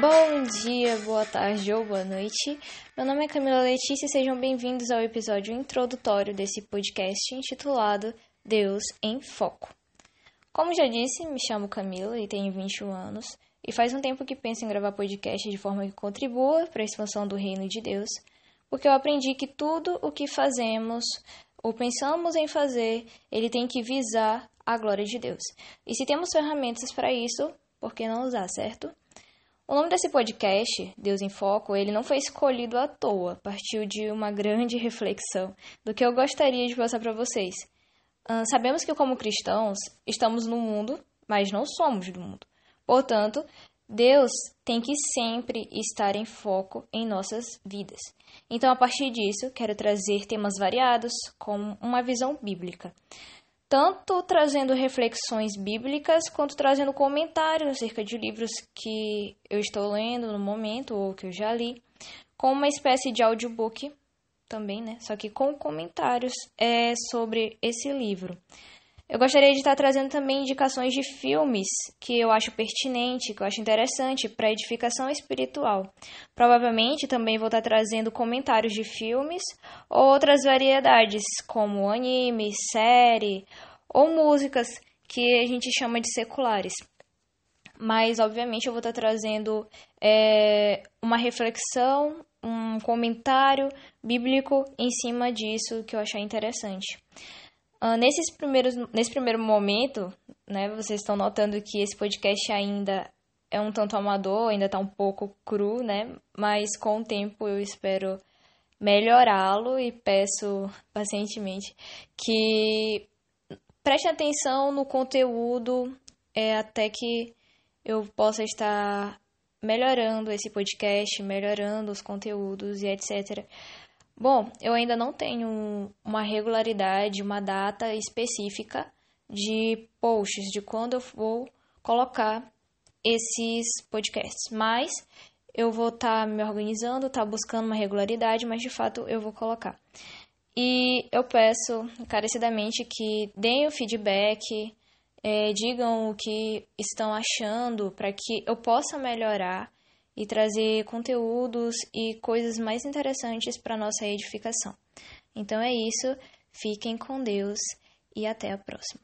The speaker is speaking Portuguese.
Bom dia, boa tarde ou boa noite. Meu nome é Camila Letícia e sejam bem-vindos ao episódio introdutório desse podcast intitulado Deus em Foco. Como já disse, me chamo Camila e tenho 21 anos e faz um tempo que penso em gravar podcast de forma que contribua para a expansão do reino de Deus, porque eu aprendi que tudo o que fazemos ou pensamos em fazer, ele tem que visar a glória de Deus. E se temos ferramentas para isso, por que não usar, certo? O nome desse podcast, Deus em Foco, ele não foi escolhido à toa, partiu de uma grande reflexão do que eu gostaria de passar para vocês. Uh, sabemos que, como cristãos, estamos no mundo, mas não somos do mundo. Portanto, Deus tem que sempre estar em foco em nossas vidas. Então, a partir disso, quero trazer temas variados com uma visão bíblica tanto trazendo reflexões bíblicas quanto trazendo comentários acerca de livros que eu estou lendo no momento ou que eu já li, com uma espécie de audiobook também, né? Só que com comentários é, sobre esse livro. Eu gostaria de estar trazendo também indicações de filmes que eu acho pertinente, que eu acho interessante para edificação espiritual. Provavelmente também vou estar trazendo comentários de filmes ou outras variedades, como anime, série ou músicas que a gente chama de seculares. Mas, obviamente, eu vou estar trazendo é, uma reflexão, um comentário bíblico em cima disso que eu achei interessante. Uh, nesses primeiros, nesse primeiro momento, né, vocês estão notando que esse podcast ainda é um tanto amador, ainda está um pouco cru, né? Mas com o tempo eu espero melhorá-lo e peço pacientemente que preste atenção no conteúdo é, até que eu possa estar melhorando esse podcast, melhorando os conteúdos e etc. Bom, eu ainda não tenho uma regularidade, uma data específica de posts, de quando eu vou colocar esses podcasts, mas eu vou estar tá me organizando, estar tá buscando uma regularidade, mas de fato eu vou colocar. E eu peço encarecidamente que deem o feedback, é, digam o que estão achando para que eu possa melhorar e trazer conteúdos e coisas mais interessantes para nossa edificação. Então é isso, fiquem com Deus e até a próxima.